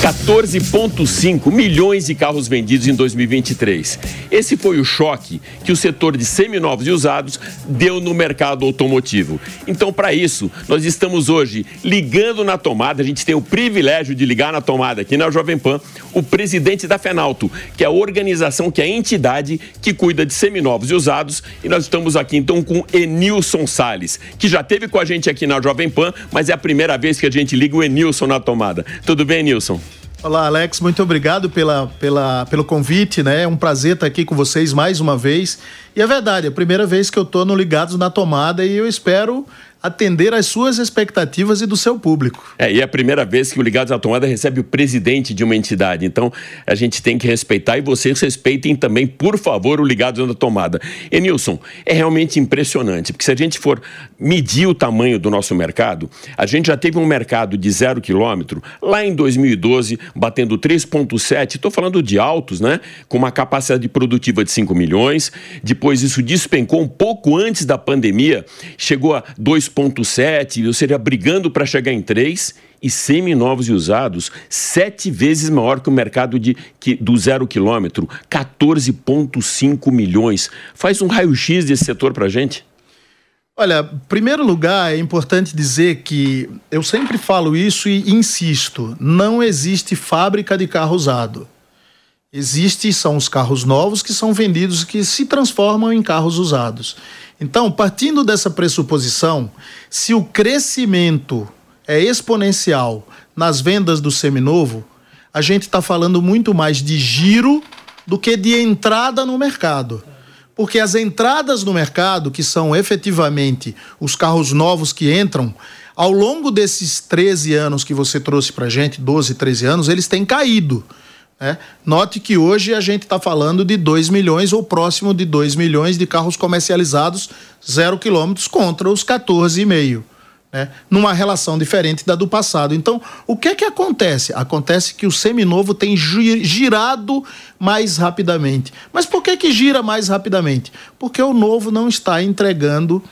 14,5 milhões de carros vendidos em 2023. Esse foi o choque que o setor de seminovos e usados deu no mercado automotivo. Então, para isso, nós estamos hoje ligando na tomada, a gente tem o privilégio de ligar na tomada aqui na Jovem Pan, o presidente da Fenalto, que é a organização, que é a entidade que cuida de seminovos e usados, e nós estamos aqui então com Enilson Sales, que já teve com a gente aqui na Jovem Pan, mas é a primeira vez que a gente liga o Enilson na tomada. Tudo bem, Enilson? Olá, Alex, muito obrigado pela, pela, pelo convite, né? É um prazer estar aqui com vocês mais uma vez. E é verdade, é a primeira vez que eu estou no Ligados na Tomada e eu espero atender às suas expectativas e do seu público. É, e é a primeira vez que o Ligados à Tomada recebe o presidente de uma entidade. Então, a gente tem que respeitar e vocês respeitem também, por favor, o Ligados à Tomada. Enilson, é realmente impressionante, porque se a gente for medir o tamanho do nosso mercado, a gente já teve um mercado de zero quilômetro lá em 2012, batendo 3,7, estou falando de altos, né? Com uma capacidade produtiva de 5 milhões. Depois isso despencou um pouco antes da pandemia, chegou a 2 2,7, ou seja, brigando para chegar em 3, e seminovos e usados, sete vezes maior que o mercado de, que, do zero quilômetro, 14,5 milhões. Faz um raio-x desse setor para gente. Olha, em primeiro lugar, é importante dizer que eu sempre falo isso e insisto: não existe fábrica de carro usado. Existe, são os carros novos que são vendidos, que se transformam em carros usados. Então, partindo dessa pressuposição, se o crescimento é exponencial nas vendas do seminovo, a gente está falando muito mais de giro do que de entrada no mercado. Porque as entradas no mercado, que são efetivamente os carros novos que entram, ao longo desses 13 anos que você trouxe para gente, 12, 13 anos, eles têm caído. Né? Note que hoje a gente está falando de 2 milhões ou próximo de 2 milhões de carros comercializados zero quilômetros contra os 14,5. Né? Numa relação diferente da do passado. Então, o que é que acontece? Acontece que o seminovo tem girado mais rapidamente. Mas por que, que gira mais rapidamente? Porque o novo não está entregando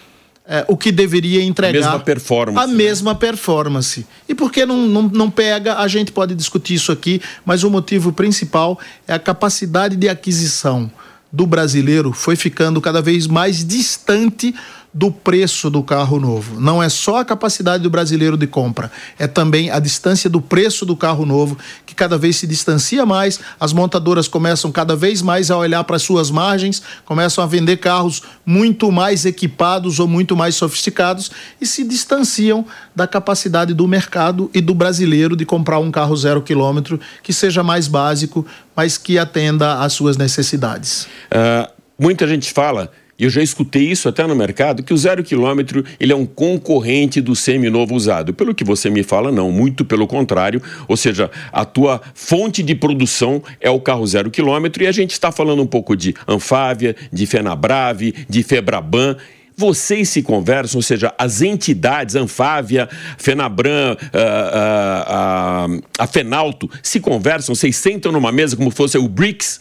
é, o que deveria entregar. A mesma performance. A né? mesma performance. E por que não, não, não pega? A gente pode discutir isso aqui, mas o motivo principal é a capacidade de aquisição do brasileiro foi ficando cada vez mais distante do preço do carro novo. Não é só a capacidade do brasileiro de compra, é também a distância do preço do carro novo, que cada vez se distancia mais. As montadoras começam cada vez mais a olhar para suas margens, começam a vender carros muito mais equipados ou muito mais sofisticados e se distanciam da capacidade do mercado e do brasileiro de comprar um carro zero quilômetro que seja mais básico, mas que atenda às suas necessidades. Uh, muita gente fala e eu já escutei isso até no mercado, que o zero quilômetro ele é um concorrente do seminovo usado. Pelo que você me fala, não, muito pelo contrário. Ou seja, a tua fonte de produção é o carro zero quilômetro e a gente está falando um pouco de Anfávia, de Fenabrave, de Febraban vocês se conversam, ou seja, as entidades, Anfávia, Fenabran, a, a, a, a Fenalto, se conversam, vocês sentam numa mesa como fosse o BRICS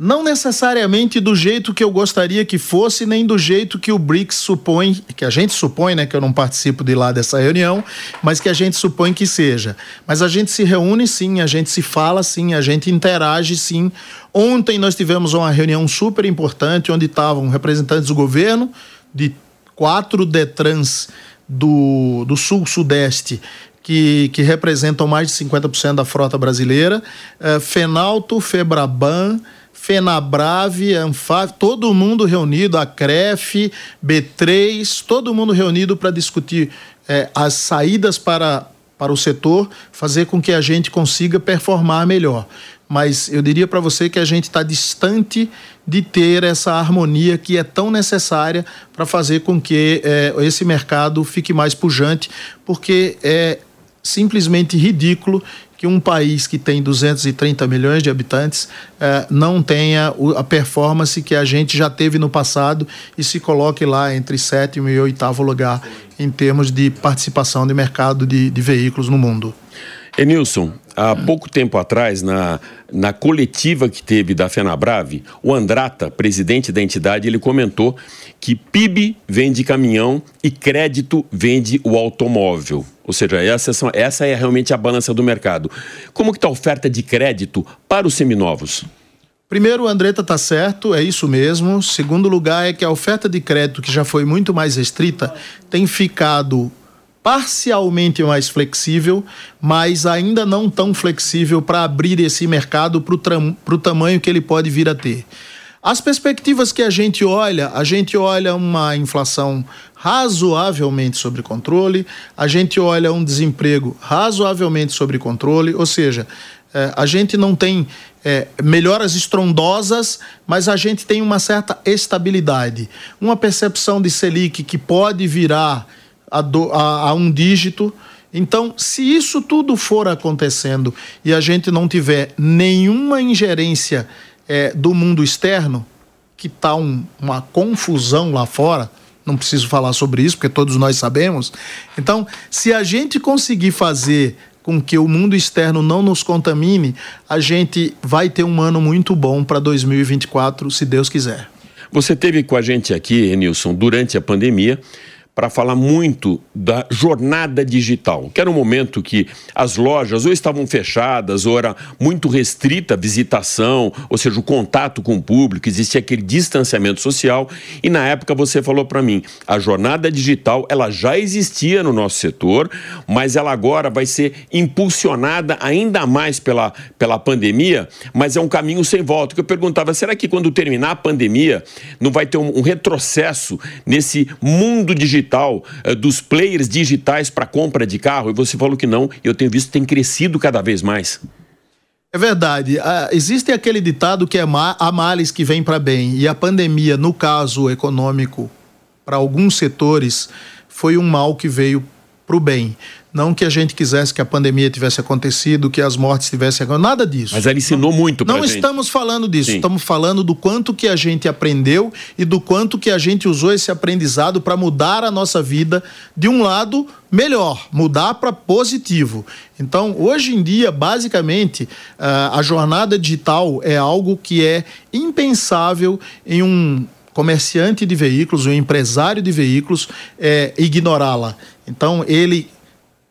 não necessariamente do jeito que eu gostaria que fosse, nem do jeito que o BRICS supõe, que a gente supõe, né, que eu não participo de lá dessa reunião, mas que a gente supõe que seja. Mas a gente se reúne sim, a gente se fala sim, a gente interage sim. Ontem nós tivemos uma reunião super importante onde estavam representantes do governo de quatro Detrans do, do Sul-Sudeste que, que, representam mais de 50% da frota brasileira, uh, Fenalto, Febraban, FENABRAVE, ANFAV, todo mundo reunido, a CREF, B3, todo mundo reunido para discutir é, as saídas para, para o setor, fazer com que a gente consiga performar melhor. Mas eu diria para você que a gente está distante de ter essa harmonia que é tão necessária para fazer com que é, esse mercado fique mais pujante, porque é simplesmente ridículo que um país que tem 230 milhões de habitantes eh, não tenha a performance que a gente já teve no passado e se coloque lá entre sétimo e oitavo lugar em termos de participação de mercado de, de veículos no mundo. Enilson, há pouco tempo atrás, na, na coletiva que teve da FenaBrave, o Andrata, presidente da entidade, ele comentou que PIB vende caminhão e crédito vende o automóvel. Ou seja, essa, essa é realmente a balança do mercado. Como que está a oferta de crédito para os seminovos? Primeiro, o Andretta está certo, é isso mesmo. Segundo lugar, é que a oferta de crédito, que já foi muito mais restrita, tem ficado parcialmente mais flexível, mas ainda não tão flexível para abrir esse mercado para o tamanho que ele pode vir a ter. As perspectivas que a gente olha, a gente olha uma inflação razoavelmente sob controle, a gente olha um desemprego razoavelmente sob controle, ou seja, é, a gente não tem é, melhoras estrondosas, mas a gente tem uma certa estabilidade. Uma percepção de Selic que pode virar a, do, a, a um dígito. Então, se isso tudo for acontecendo e a gente não tiver nenhuma ingerência é, do mundo externo, que está um, uma confusão lá fora, não preciso falar sobre isso, porque todos nós sabemos. Então, se a gente conseguir fazer com que o mundo externo não nos contamine, a gente vai ter um ano muito bom para 2024, se Deus quiser. Você teve com a gente aqui, Nilson, durante a pandemia para falar muito da jornada digital, que era um momento que as lojas ou estavam fechadas ou era muito restrita a visitação, ou seja, o contato com o público, existia aquele distanciamento social. E na época você falou para mim, a jornada digital ela já existia no nosso setor, mas ela agora vai ser impulsionada ainda mais pela, pela pandemia, mas é um caminho sem volta. Que eu perguntava, será que quando terminar a pandemia não vai ter um, um retrocesso nesse mundo digital? Digital, eh, dos players digitais para compra de carro, e você falou que não, eu tenho visto que tem crescido cada vez mais. É verdade. Ah, existe aquele ditado que é há males que vem para bem, e a pandemia, no caso econômico, para alguns setores, foi um mal que veio para o bem. Não que a gente quisesse que a pandemia tivesse acontecido, que as mortes tivessem acontecido, nada disso. Mas ela ensinou muito para Não gente. estamos falando disso, Sim. estamos falando do quanto que a gente aprendeu e do quanto que a gente usou esse aprendizado para mudar a nossa vida de um lado melhor, mudar para positivo. Então, hoje em dia, basicamente, a jornada digital é algo que é impensável em um comerciante de veículos, um empresário de veículos, é, ignorá-la. Então, ele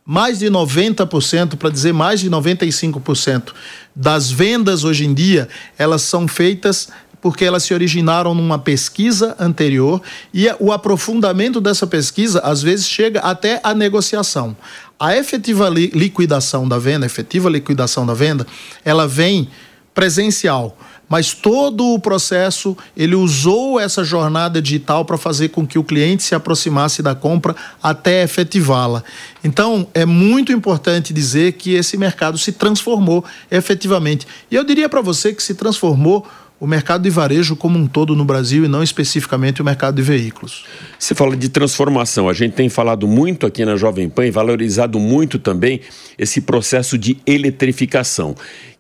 mais de 90%, para dizer mais de 95% das vendas hoje em dia, elas são feitas porque elas se originaram numa pesquisa anterior e o aprofundamento dessa pesquisa às vezes chega até a negociação. A efetiva liquidação da venda, efetiva liquidação da venda, ela vem presencial mas todo o processo ele usou essa jornada digital para fazer com que o cliente se aproximasse da compra até efetivá-la. Então, é muito importante dizer que esse mercado se transformou efetivamente. E eu diria para você que se transformou o mercado de varejo como um todo no Brasil e não especificamente o mercado de veículos. Você fala de transformação. A gente tem falado muito aqui na Jovem Pan e valorizado muito também esse processo de eletrificação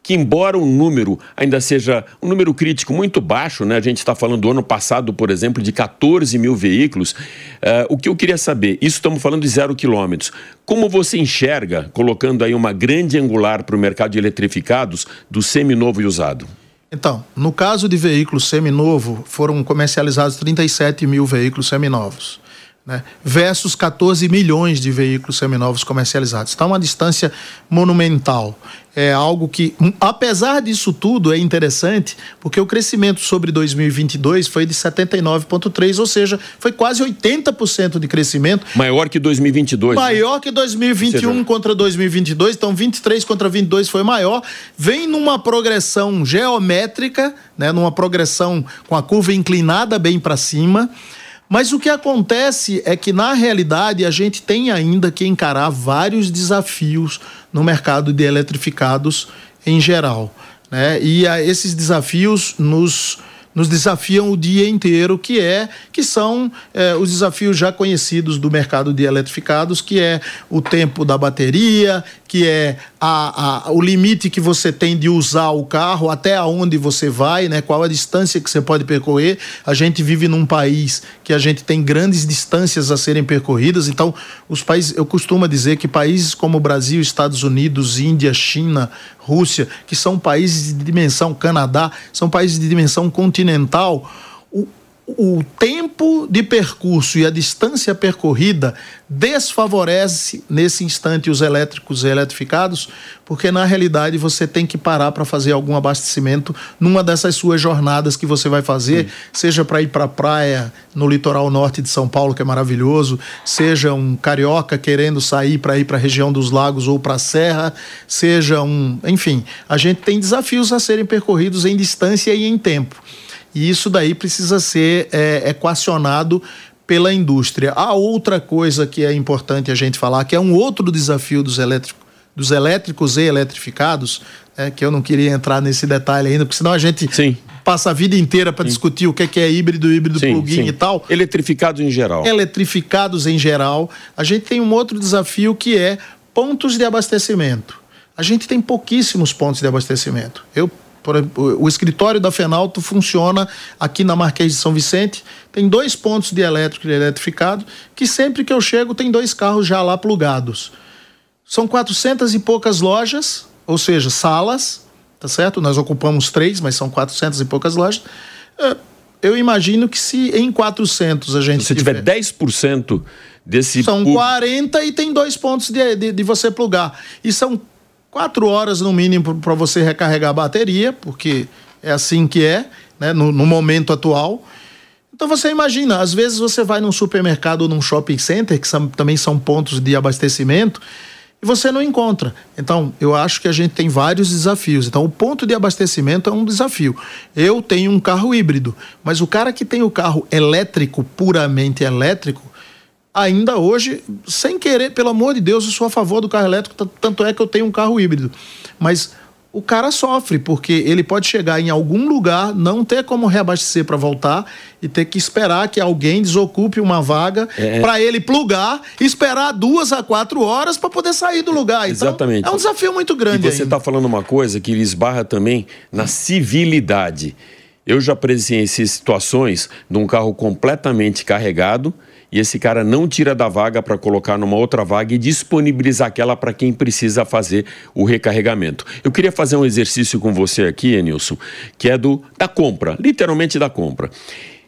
que embora o número ainda seja um número crítico muito baixo, né? a gente está falando do ano passado, por exemplo, de 14 mil veículos, uh, o que eu queria saber, isso estamos falando de zero quilômetros, como você enxerga, colocando aí uma grande angular para o mercado de eletrificados, do seminovo e usado? Então, no caso de veículos seminovo, foram comercializados 37 mil veículos seminovos né, versus 14 milhões de veículos seminovos comercializados. Está uma distância monumental. É algo que, hum, apesar disso tudo, é interessante, porque o crescimento sobre 2022 foi de 79,3%, ou seja, foi quase 80% de crescimento. Maior que 2022. Né? Maior né? que 2021 seja... contra 2022, então 23 contra 22 foi maior. Vem numa progressão geométrica, né, numa progressão com a curva inclinada bem para cima. Mas o que acontece é que, na realidade, a gente tem ainda que encarar vários desafios no mercado de eletrificados em geral. Né? E a, esses desafios nos nos desafiam o dia inteiro, que é que são é, os desafios já conhecidos do mercado de eletrificados, que é o tempo da bateria, que é a, a, o limite que você tem de usar o carro, até onde você vai, né? qual a distância que você pode percorrer. A gente vive num país que a gente tem grandes distâncias a serem percorridas, então os países, eu costumo dizer que países como Brasil, Estados Unidos, Índia, China, Rússia, que são países de dimensão, Canadá, são países de dimensão continental, o, o tempo de percurso e a distância percorrida desfavorece nesse instante os elétricos e eletrificados, porque na realidade você tem que parar para fazer algum abastecimento numa dessas suas jornadas que você vai fazer, Sim. seja para ir para a praia no litoral norte de São Paulo, que é maravilhoso, seja um carioca querendo sair para ir para a região dos lagos ou para a serra, seja um, enfim, a gente tem desafios a serem percorridos em distância e em tempo. E isso daí precisa ser é, equacionado pela indústria. Há outra coisa que é importante a gente falar, que é um outro desafio dos elétricos, dos elétricos e eletrificados, é, que eu não queria entrar nesse detalhe ainda, porque senão a gente sim. passa a vida inteira para discutir o que é, que é híbrido, híbrido plug-in e tal. Eletrificados em geral. Eletrificados em geral. A gente tem um outro desafio que é pontos de abastecimento. A gente tem pouquíssimos pontos de abastecimento. Eu o escritório da Fenalto funciona aqui na Marquês de São Vicente. Tem dois pontos de elétrico e eletrificado, que sempre que eu chego tem dois carros já lá plugados. São 400 e poucas lojas, ou seja, salas, tá certo? Nós ocupamos três, mas são 400 e poucas lojas. É, eu imagino que se em 400 a gente. Se tiver, tiver 10% desse. São 40 e tem dois pontos de, de, de você plugar. E são quatro horas no mínimo para você recarregar a bateria, porque é assim que é, né, no, no, momento atual. Então você imagina, às vezes você vai num supermercado ou num shopping center, que são, também são pontos de abastecimento, e você não encontra. Então, eu acho que a gente tem vários desafios. Então, o ponto de abastecimento é um desafio. Eu tenho um carro híbrido, mas o cara que tem o carro elétrico, puramente elétrico, ainda hoje, sem querer, pelo amor de Deus, eu sou a favor do carro elétrico, tanto é que eu tenho um carro híbrido. Mas o cara sofre, porque ele pode chegar em algum lugar, não ter como reabastecer para voltar e ter que esperar que alguém desocupe uma vaga é. para ele plugar, esperar duas a quatro horas para poder sair do lugar. Então, Exatamente. É um desafio muito grande. E você está falando uma coisa que esbarra também na civilidade. Eu já presenciei situações de um carro completamente carregado e esse cara não tira da vaga para colocar numa outra vaga e disponibilizar aquela para quem precisa fazer o recarregamento. Eu queria fazer um exercício com você aqui, Enilson, que é do da compra, literalmente da compra.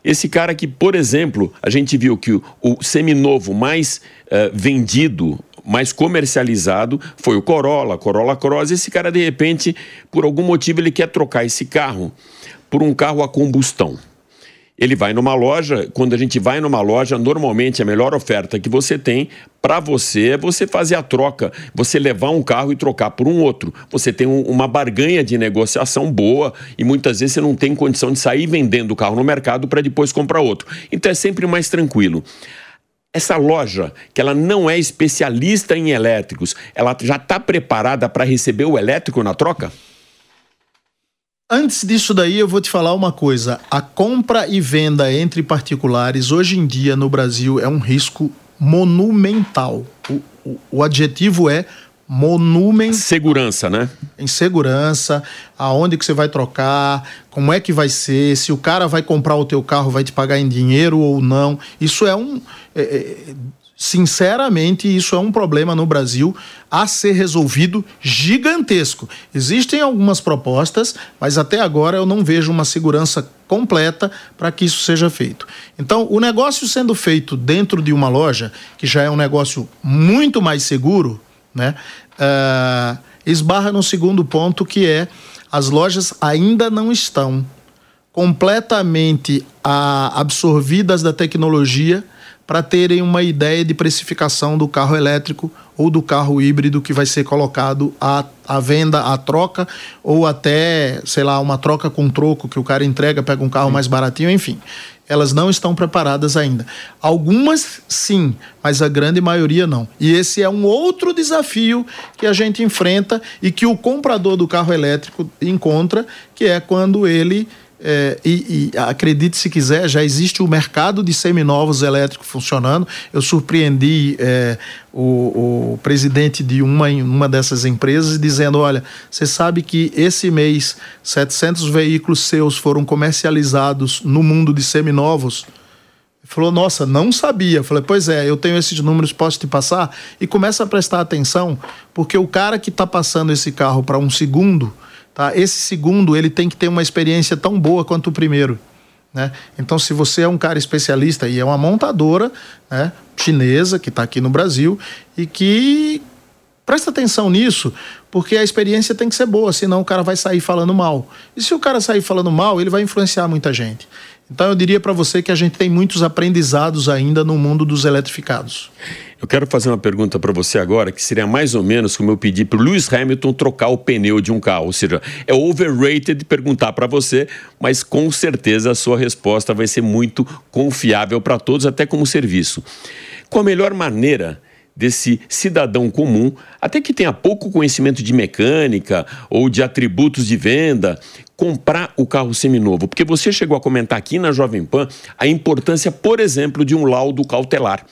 Esse cara que, por exemplo, a gente viu que o, o seminovo mais uh, vendido mais comercializado foi o Corolla, Corolla Cross. Esse cara, de repente, por algum motivo, ele quer trocar esse carro por um carro a combustão. Ele vai numa loja, quando a gente vai numa loja, normalmente a melhor oferta que você tem para você é você fazer a troca, você levar um carro e trocar por um outro. Você tem um, uma barganha de negociação boa e muitas vezes você não tem condição de sair vendendo o carro no mercado para depois comprar outro. Então é sempre mais tranquilo. Essa loja, que ela não é especialista em elétricos, ela já está preparada para receber o elétrico na troca? Antes disso daí, eu vou te falar uma coisa. A compra e venda entre particulares hoje em dia no Brasil é um risco monumental. O, o, o adjetivo é monumento. Segurança, né? Em segurança, aonde que você vai trocar, como é que vai ser, se o cara vai comprar o teu carro, vai te pagar em dinheiro ou não. Isso é um. É, é, Sinceramente, isso é um problema no Brasil a ser resolvido gigantesco. Existem algumas propostas, mas até agora eu não vejo uma segurança completa para que isso seja feito. Então, o negócio sendo feito dentro de uma loja, que já é um negócio muito mais seguro, né, uh, esbarra no segundo ponto, que é as lojas ainda não estão completamente uh, absorvidas da tecnologia para terem uma ideia de precificação do carro elétrico ou do carro híbrido que vai ser colocado à, à venda, à troca, ou até, sei lá, uma troca com troco que o cara entrega, pega um carro mais baratinho, enfim. Elas não estão preparadas ainda. Algumas sim, mas a grande maioria não. E esse é um outro desafio que a gente enfrenta e que o comprador do carro elétrico encontra, que é quando ele é, e, e, acredite se quiser, já existe o mercado de seminovos elétricos funcionando. Eu surpreendi é, o, o, presidente de uma, uma dessas empresas dizendo: Olha, você sabe que esse mês 700 veículos seus foram comercializados no mundo de seminovos? Falou: Nossa, não sabia. Falei: Pois é, eu tenho esses números, posso te passar? E começa a prestar atenção, porque o cara que está passando esse carro para um segundo Tá? Esse segundo ele tem que ter uma experiência tão boa quanto o primeiro. Né? Então, se você é um cara especialista e é uma montadora né, chinesa que está aqui no Brasil e que presta atenção nisso, porque a experiência tem que ser boa, senão o cara vai sair falando mal. E se o cara sair falando mal, ele vai influenciar muita gente. Então eu diria para você que a gente tem muitos aprendizados ainda no mundo dos eletrificados. Eu quero fazer uma pergunta para você agora, que seria mais ou menos como eu pedi para o Lewis Hamilton trocar o pneu de um carro. Ou seja, é overrated perguntar para você, mas com certeza a sua resposta vai ser muito confiável para todos, até como serviço. Qual a melhor maneira desse cidadão comum, até que tenha pouco conhecimento de mecânica ou de atributos de venda, comprar o carro seminovo? Porque você chegou a comentar aqui na Jovem Pan a importância, por exemplo, de um laudo cautelar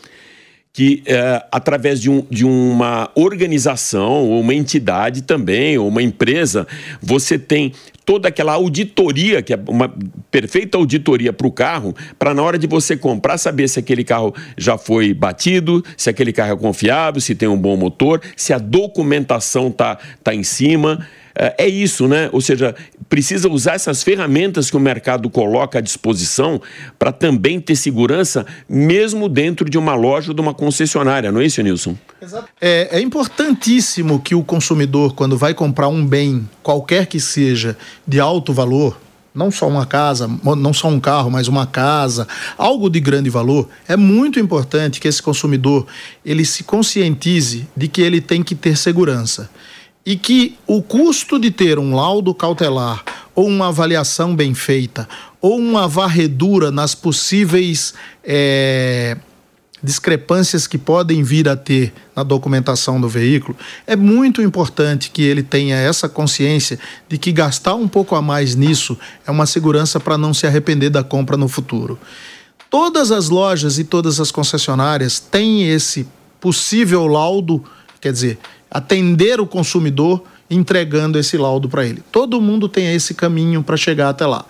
que é, através de, um, de uma organização, ou uma entidade também, ou uma empresa, você tem toda aquela auditoria, que é uma perfeita auditoria para o carro, para na hora de você comprar, saber se aquele carro já foi batido, se aquele carro é confiável, se tem um bom motor, se a documentação tá, tá em cima. É, é isso, né? Ou seja, precisa usar essas ferramentas que o mercado coloca à disposição para também ter segurança, mesmo dentro de uma loja ou de uma concessionária, não é isso, Nilson? É, é importantíssimo que o consumidor, quando vai comprar um bem, qualquer que seja, de alto valor, não só uma casa, não só um carro, mas uma casa, algo de grande valor, é muito importante que esse consumidor ele se conscientize de que ele tem que ter segurança e que o custo de ter um laudo cautelar ou uma avaliação bem feita ou uma varredura nas possíveis é, discrepâncias que podem vir a ter na documentação do veículo, é muito importante que ele tenha essa consciência de que gastar um pouco a mais nisso é uma segurança para não se arrepender da compra no futuro. Todas as lojas e todas as concessionárias têm esse possível laudo, quer dizer, atender o consumidor entregando esse laudo para ele. Todo mundo tem esse caminho para chegar até lá.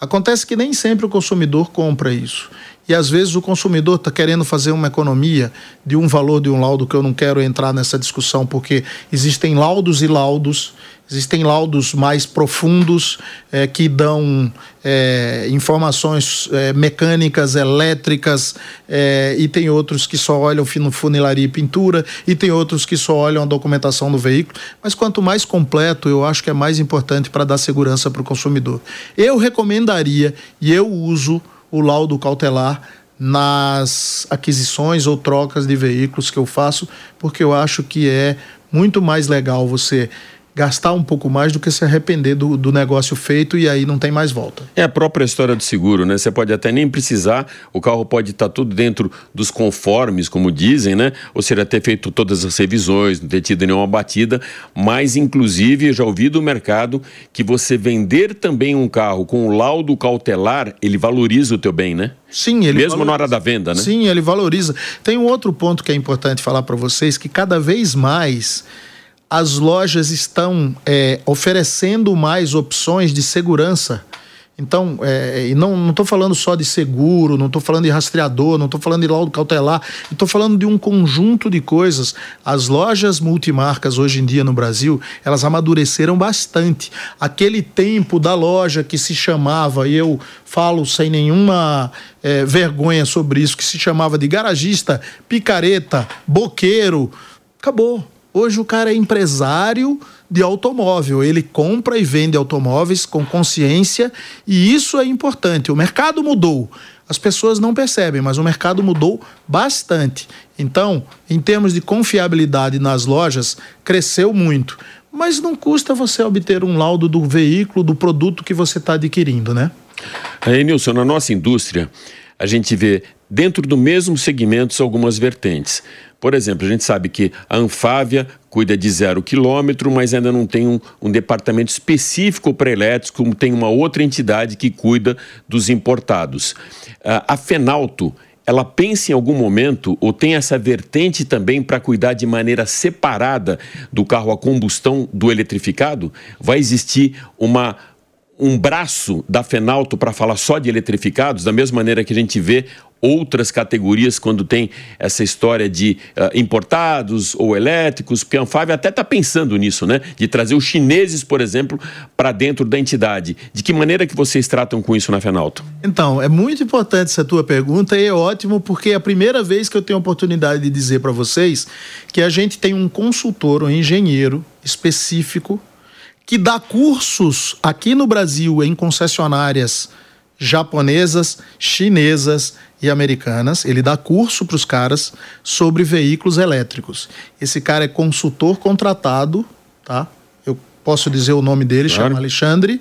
Acontece que nem sempre o consumidor compra isso. E às vezes o consumidor está querendo fazer uma economia de um valor de um laudo que eu não quero entrar nessa discussão, porque existem laudos e laudos, existem laudos mais profundos é, que dão é, informações é, mecânicas, elétricas, é, e tem outros que só olham funilaria e pintura, e tem outros que só olham a documentação do veículo. Mas quanto mais completo, eu acho que é mais importante para dar segurança para o consumidor. Eu recomendaria, e eu uso o laudo cautelar nas aquisições ou trocas de veículos que eu faço, porque eu acho que é muito mais legal você gastar um pouco mais do que se arrepender do, do negócio feito e aí não tem mais volta. É a própria história do seguro, né? Você pode até nem precisar, o carro pode estar tudo dentro dos conformes, como dizem, né? Ou seja, ter feito todas as revisões, não ter tido nenhuma batida, mas inclusive eu já ouvi do mercado que você vender também um carro com o laudo cautelar, ele valoriza o teu bem, né? Sim, ele Mesmo valoriza. na hora da venda, né? Sim, ele valoriza. Tem um outro ponto que é importante falar para vocês, que cada vez mais as lojas estão é, oferecendo mais opções de segurança. Então, é, e não estou falando só de seguro, não estou falando de rastreador, não estou falando de laudo cautelar, estou falando de um conjunto de coisas. As lojas multimarcas hoje em dia no Brasil, elas amadureceram bastante. Aquele tempo da loja que se chamava, e eu falo sem nenhuma é, vergonha sobre isso, que se chamava de garagista, picareta, boqueiro, acabou. Hoje o cara é empresário de automóvel, ele compra e vende automóveis com consciência e isso é importante. O mercado mudou, as pessoas não percebem, mas o mercado mudou bastante. Então, em termos de confiabilidade nas lojas, cresceu muito. Mas não custa você obter um laudo do veículo, do produto que você está adquirindo, né? Aí, Nilson, na nossa indústria, a gente vê dentro do mesmo segmento algumas vertentes. Por exemplo, a gente sabe que a Anfávia cuida de zero quilômetro, mas ainda não tem um, um departamento específico para elétricos, como tem uma outra entidade que cuida dos importados. Uh, a Fenalto, ela pensa em algum momento ou tem essa vertente também para cuidar de maneira separada do carro a combustão do eletrificado? Vai existir uma um braço da Fenalto para falar só de eletrificados, da mesma maneira que a gente vê outras categorias quando tem essa história de uh, importados ou elétricos, Anfávia até está pensando nisso, né? De trazer os chineses, por exemplo, para dentro da entidade. De que maneira que vocês tratam com isso na Fenalto? Então, é muito importante essa tua pergunta e é ótimo porque é a primeira vez que eu tenho a oportunidade de dizer para vocês que a gente tem um consultor, um engenheiro específico que dá cursos aqui no Brasil em concessionárias japonesas, chinesas e americanas. Ele dá curso para os caras sobre veículos elétricos. Esse cara é consultor contratado, tá? Eu posso dizer o nome dele, claro. chama Alexandre.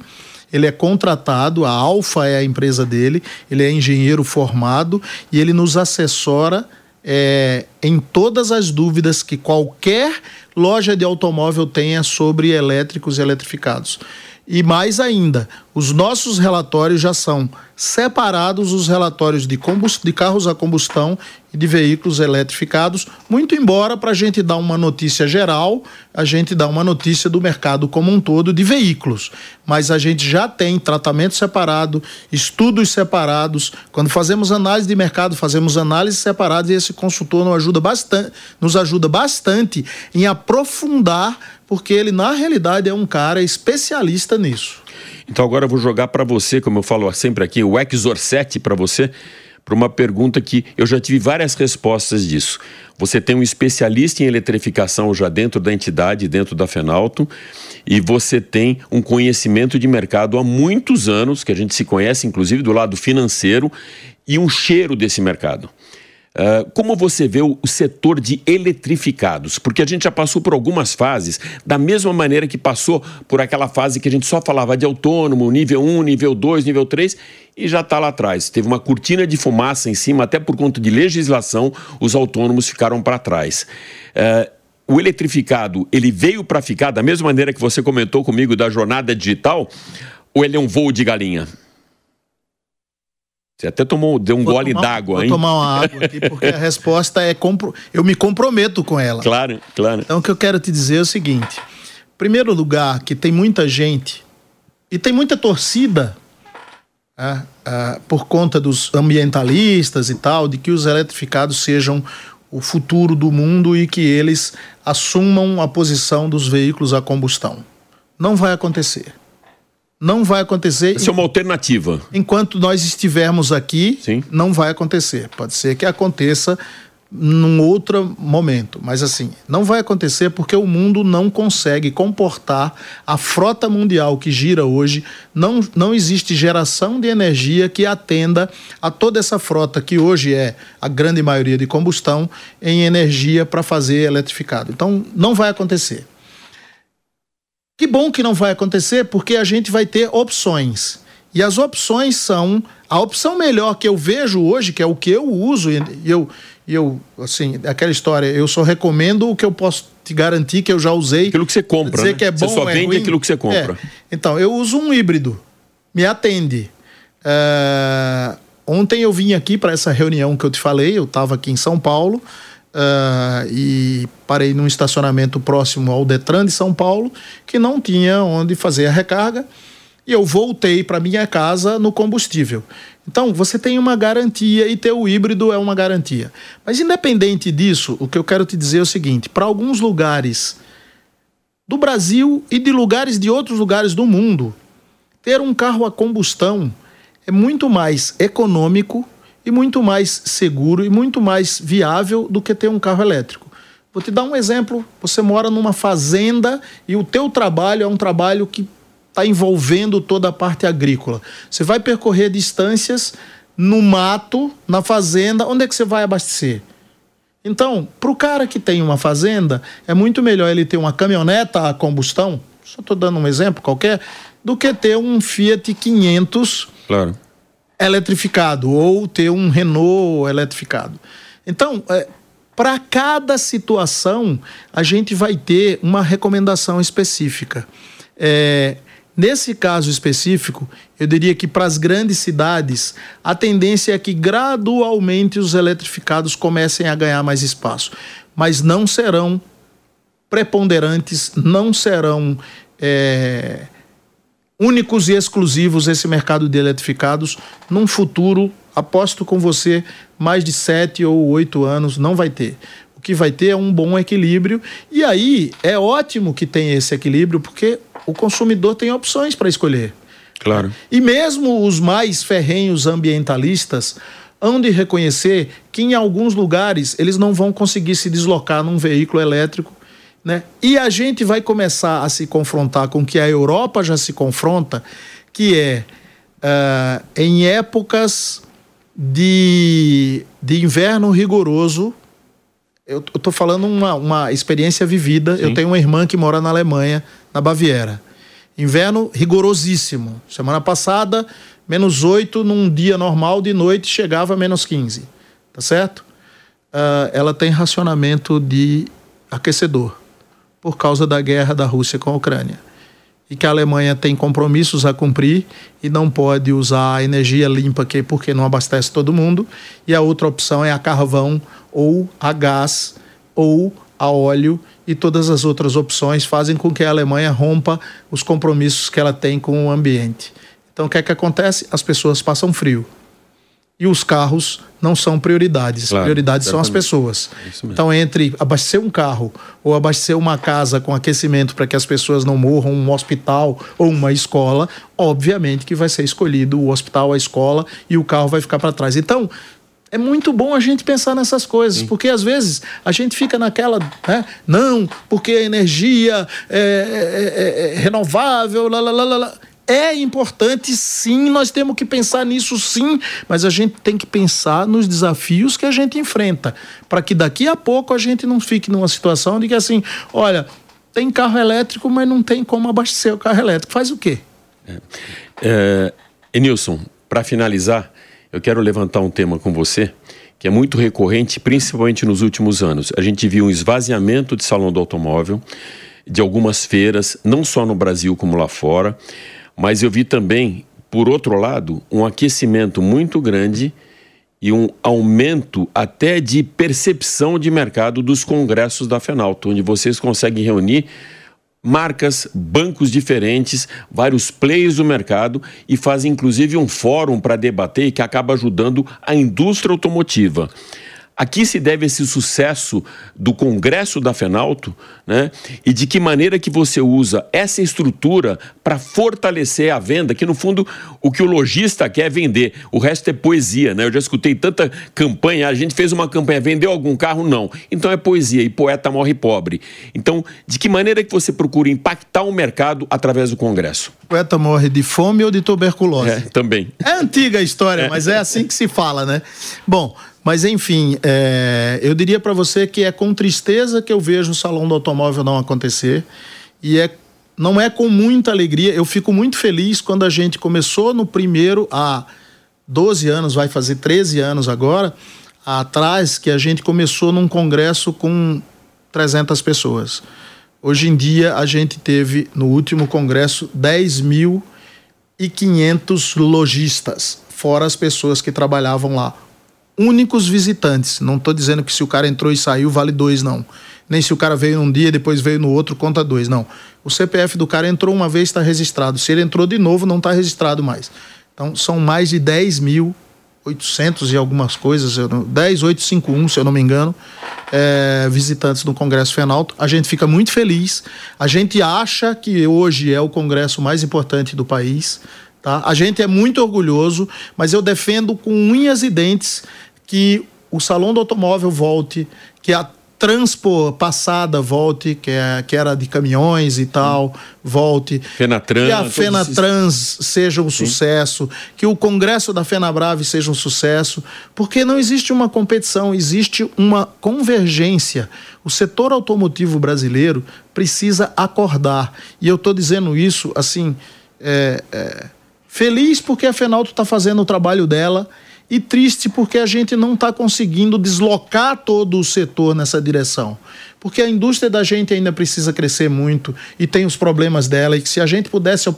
Ele é contratado, a Alfa é a empresa dele, ele é engenheiro formado e ele nos assessora é, em todas as dúvidas que qualquer loja de automóvel tenha sobre elétricos e eletrificados. E mais ainda, os nossos relatórios já são separados os relatórios de, de carros a combustão e de veículos eletrificados, muito embora para a gente dar uma notícia geral, a gente dá uma notícia do mercado como um todo de veículos. Mas a gente já tem tratamento separado, estudos separados. Quando fazemos análise de mercado, fazemos análise separada e esse consultor nos ajuda bastante, nos ajuda bastante em aprofundar, porque ele, na realidade, é um cara especialista nisso. Então agora eu vou jogar para você, como eu falo sempre aqui, o Exor 7 para você, para uma pergunta que eu já tive várias respostas disso. Você tem um especialista em eletrificação já dentro da entidade, dentro da Fenalto, e você tem um conhecimento de mercado há muitos anos, que a gente se conhece inclusive do lado financeiro, e um cheiro desse mercado. Uh, como você vê o, o, setor de eletrificados? Porque a gente já passou por algumas fases, da mesma maneira que passou por aquela fase que a gente só falava de autônomo, nível 1, nível 2, nível 3, e já está lá atrás. Teve uma cortina de fumaça em cima, até por conta de legislação, os autônomos ficaram para trás. Uh, o eletrificado, ele veio para ficar da mesma maneira que você comentou comigo da jornada digital, ou ele é um voo de galinha? Você até tomou, deu um vou gole d'água, hein? Vou tomar uma água aqui, porque a resposta é compro... eu me comprometo com ela. Claro, claro. Então o que eu quero te dizer é o seguinte: primeiro lugar, que tem muita gente e tem muita torcida é, é, por conta dos ambientalistas e tal, de que os eletrificados sejam o futuro do mundo e que eles assumam a posição dos veículos a combustão. Não vai acontecer não vai acontecer. Isso é uma alternativa. Enquanto nós estivermos aqui, Sim. não vai acontecer. Pode ser que aconteça num outro momento, mas assim, não vai acontecer porque o mundo não consegue comportar a frota mundial que gira hoje, não, não existe geração de energia que atenda a toda essa frota que hoje é a grande maioria de combustão em energia para fazer eletrificado. Então, não vai acontecer. Que bom que não vai acontecer, porque a gente vai ter opções. E as opções são a opção melhor que eu vejo hoje, que é o que eu uso, e eu, eu assim, aquela história, eu só recomendo o que eu posso te garantir que eu já usei. Aquilo que você compra. Dizer né? que é bom, você só é vende ruim. aquilo que você compra. É. Então, eu uso um híbrido. Me atende. É, Ontem eu vim aqui para essa reunião que eu te falei, eu estava aqui em São Paulo uh, e parei num estacionamento próximo ao Detran de São Paulo, que não tinha onde fazer a recarga, e eu voltei para minha casa no combustível. Então, você tem uma garantia e ter o híbrido é uma garantia. Mas independente disso, o que eu quero te dizer é o seguinte: para alguns lugares do Brasil e de lugares de outros lugares do mundo, ter um carro a combustão é muito mais econômico e muito mais seguro e muito mais viável do que ter um carro elétrico. Vou te dar um exemplo. Você mora numa fazenda e o teu trabalho é um trabalho que está envolvendo toda a parte agrícola. Você vai percorrer distâncias no mato, na fazenda, onde é que você vai abastecer? Então, para o cara que tem uma fazenda, é muito melhor ele ter uma caminhoneta a combustão, só estou dando um exemplo qualquer, do que ter um Fiat 500 Claro. Eletrificado ou ter um Renault eletrificado. Então, é, para cada situação, a gente vai ter uma recomendação específica. É, nesse caso específico, eu diria que para as grandes cidades, a tendência é que gradualmente os eletrificados comecem a ganhar mais espaço, mas não serão preponderantes, não serão. É, únicos e exclusivos esse mercado de eletrificados num futuro, aposto com você, mais de sete ou oito anos, não vai ter. O que vai ter é um bom equilíbrio, e aí é ótimo que tenha esse equilíbrio, porque o consumidor tem opções para escolher. Claro. E mesmo os mais ferrenhos ambientalistas hão de reconhecer que em alguns lugares eles não vão conseguir se deslocar num veículo elétrico né? E a gente vai começar a se confrontar com o que a Europa já se confronta, que é uh, em épocas de, de inverno rigoroso. Eu estou falando uma, uma experiência vivida. Sim. Eu tenho uma irmã que mora na Alemanha, na Baviera. Inverno rigorosíssimo. Semana passada, menos 8 num dia normal, de noite chegava a menos 15. Tá certo? Uh, ela tem racionamento de aquecedor por causa da guerra da Rússia com a Ucrânia. E que a Alemanha tem compromissos a cumprir e não pode usar a energia limpa que porque não abastece todo mundo. E a outra opção é a carvão ou a gás ou a óleo e todas as outras opções fazem com que a Alemanha rompa os compromissos que ela tem com o ambiente. Então o que é que acontece? As pessoas passam frio e os carros não são prioridades. Claro, prioridades são as pessoas. Mesmo. Então, entre abastecer um carro ou abastecer uma casa com aquecimento para que as pessoas não morram, um hospital ou uma escola, obviamente que vai ser escolhido o hospital, a escola e o carro vai ficar para trás. Então, é muito bom a gente pensar nessas coisas, porque às vezes a gente fica naquela, né? Não, porque a energia é, é- é- é renovável, lá, lá, lá, lá, lá. É importante sim, nós temos que pensar nisso sim, mas a gente tem que pensar nos desafios que a gente enfrenta, para que daqui a pouco a gente não fique numa situação de que assim, olha, tem carro elétrico, mas não tem como abastecer o carro elétrico. Faz o quê? É, Enilson, para finalizar, eu quero levantar um tema com você que é muito recorrente, principalmente nos últimos anos. A gente viu um esvaziamento de salão do automóvel, de algumas feiras, não só no Brasil como lá fora, mas eu vi também, por outro lado, um aquecimento muito grande e um aumento até de percepção de mercado dos congressos da Fenalto, onde vocês conseguem reunir marcas, bancos diferentes, vários players do mercado e fazem inclusive um fórum para debater que acaba ajudando a indústria automotiva. Aqui se deve esse sucesso do Congresso da Fenalto, né? E de que maneira que você usa essa estrutura para fortalecer a venda, que no fundo o que o lojista quer é vender, o resto é poesia, né? Eu já escutei tanta campanha, a gente fez uma campanha, vendeu algum carro? Não. Então é poesia e poeta morre pobre. Então, de que maneira que você procura impactar o mercado através do Congresso? O poeta morre de fome ou de tuberculose? É, também. É antiga a história, mas é assim que se fala, né? Bom, mas enfim, é, eu diria para você que é com tristeza que eu vejo o salão do automóvel não acontecer e é não é com muita alegria. Eu fico muito feliz quando a gente começou no primeiro há 12 anos, vai fazer 13 anos agora, atrás, que a gente começou num congresso com 300 pessoas. Hoje em dia, a gente teve no último congresso 10.500 lojistas, fora as pessoas que trabalhavam lá. Únicos visitantes. Não estou dizendo que se o cara entrou e saiu, vale dois, não nem se o cara veio num dia e depois veio no outro, conta dois. Não. O CPF do cara entrou uma vez, está registrado. Se ele entrou de novo, não está registrado mais. Então, são mais de 10 mil 800 e algumas coisas, 10851, se eu não me engano, é, visitantes do Congresso Fenalto. A gente fica muito feliz. A gente acha que hoje é o congresso mais importante do país. Tá? A gente é muito orgulhoso, mas eu defendo com unhas e dentes que o Salão do Automóvel volte, que a Transpo passada volte, que, é, que era de caminhões e tal, volte. Fenatran. Que a Fenatrans esses... seja um Sim. sucesso, que o Congresso da Fenabrave seja um sucesso, porque não existe uma competição, existe uma convergência. O setor automotivo brasileiro precisa acordar. E eu estou dizendo isso assim, é, é, feliz porque a Fenalto está fazendo o trabalho dela e triste porque a gente não está conseguindo deslocar todo o setor nessa direção. Porque a indústria da gente ainda precisa crescer muito e tem os problemas dela, e que se a gente pudesse uh,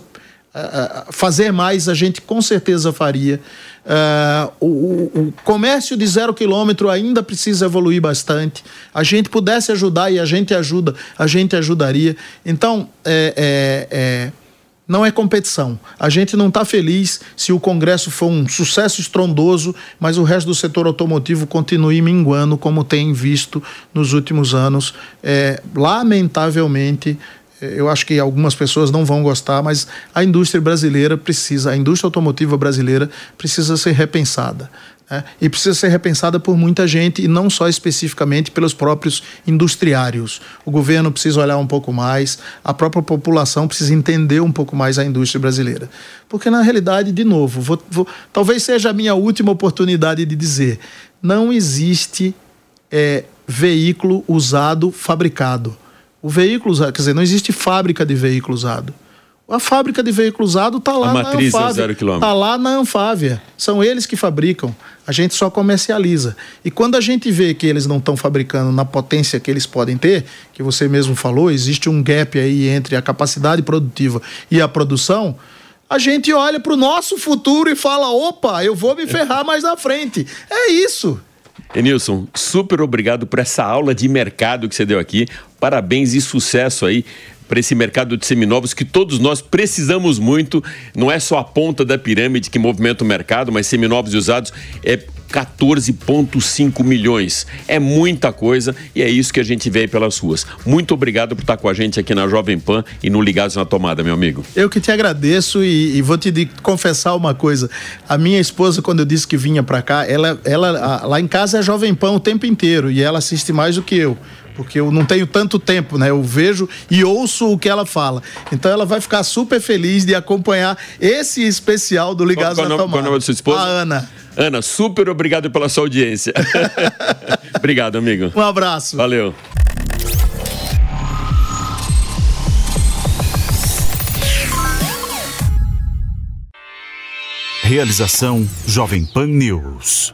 fazer mais, a gente com certeza faria. Uh, o, o, comércio de zero quilômetro ainda precisa evoluir bastante. A gente pudesse ajudar e a gente ajuda, a gente ajudaria. Então, é, é, é não é competição. A gente não está feliz se o Congresso for um sucesso estrondoso, mas o resto do setor automotivo continue minguando, como tem visto nos últimos anos. É, lamentavelmente, é, eu acho que algumas pessoas não vão gostar, mas a indústria brasileira precisa, a indústria automotiva brasileira precisa ser repensada. Né? E precisa ser repensada por muita gente e não só especificamente pelos próprios industriários. O governo precisa olhar um pouco mais, a própria população precisa entender um pouco mais a indústria brasileira. Porque, na realidade, de novo, vou, vou, talvez seja a minha última oportunidade de dizer: não existe é, veículo usado fabricado. O veículo usado, quer dizer, não existe fábrica de veículo usado. A fábrica de veículo usado está lá na matriz Anfávia. É zero quilômetro. Está lá na Anfávia. São eles que fabricam. A gente só comercializa. E quando a gente vê que eles não estão fabricando na potência que eles podem ter, que você mesmo falou, existe um gap aí entre a capacidade produtiva e a produção, a gente olha para o nosso futuro e fala: opa, eu vou me ferrar mais na frente. É isso. Enilson, super obrigado por essa aula de mercado que você deu aqui. Parabéns e sucesso aí para esse mercado de seminovos que todos nós precisamos muito. Não é só a ponta da pirâmide que movimenta o mercado, mas seminovos e usados é 14,5 milhões. É muita coisa e é isso que a gente vê pelas ruas. Muito obrigado por estar com a gente aqui na Jovem Pan e no Ligados na Tomada, meu amigo. Eu que te agradeço e, e vou te confessar uma coisa. A minha esposa, quando eu disse que vinha para cá, ela, ela lá em casa é Jovem Pan o tempo inteiro e ela assiste mais do que eu porque eu não tenho tanto tempo, né? Eu vejo e ouço o que ela fala. Então ela vai ficar super feliz de acompanhar esse especial do Ligados qual, qual na Tomada. Qual é o nome da sua esposa? A Ana. Ana, super obrigado pela sua audiência. obrigado, amigo. Um abraço. Valeu. Realização Jovem Pan News.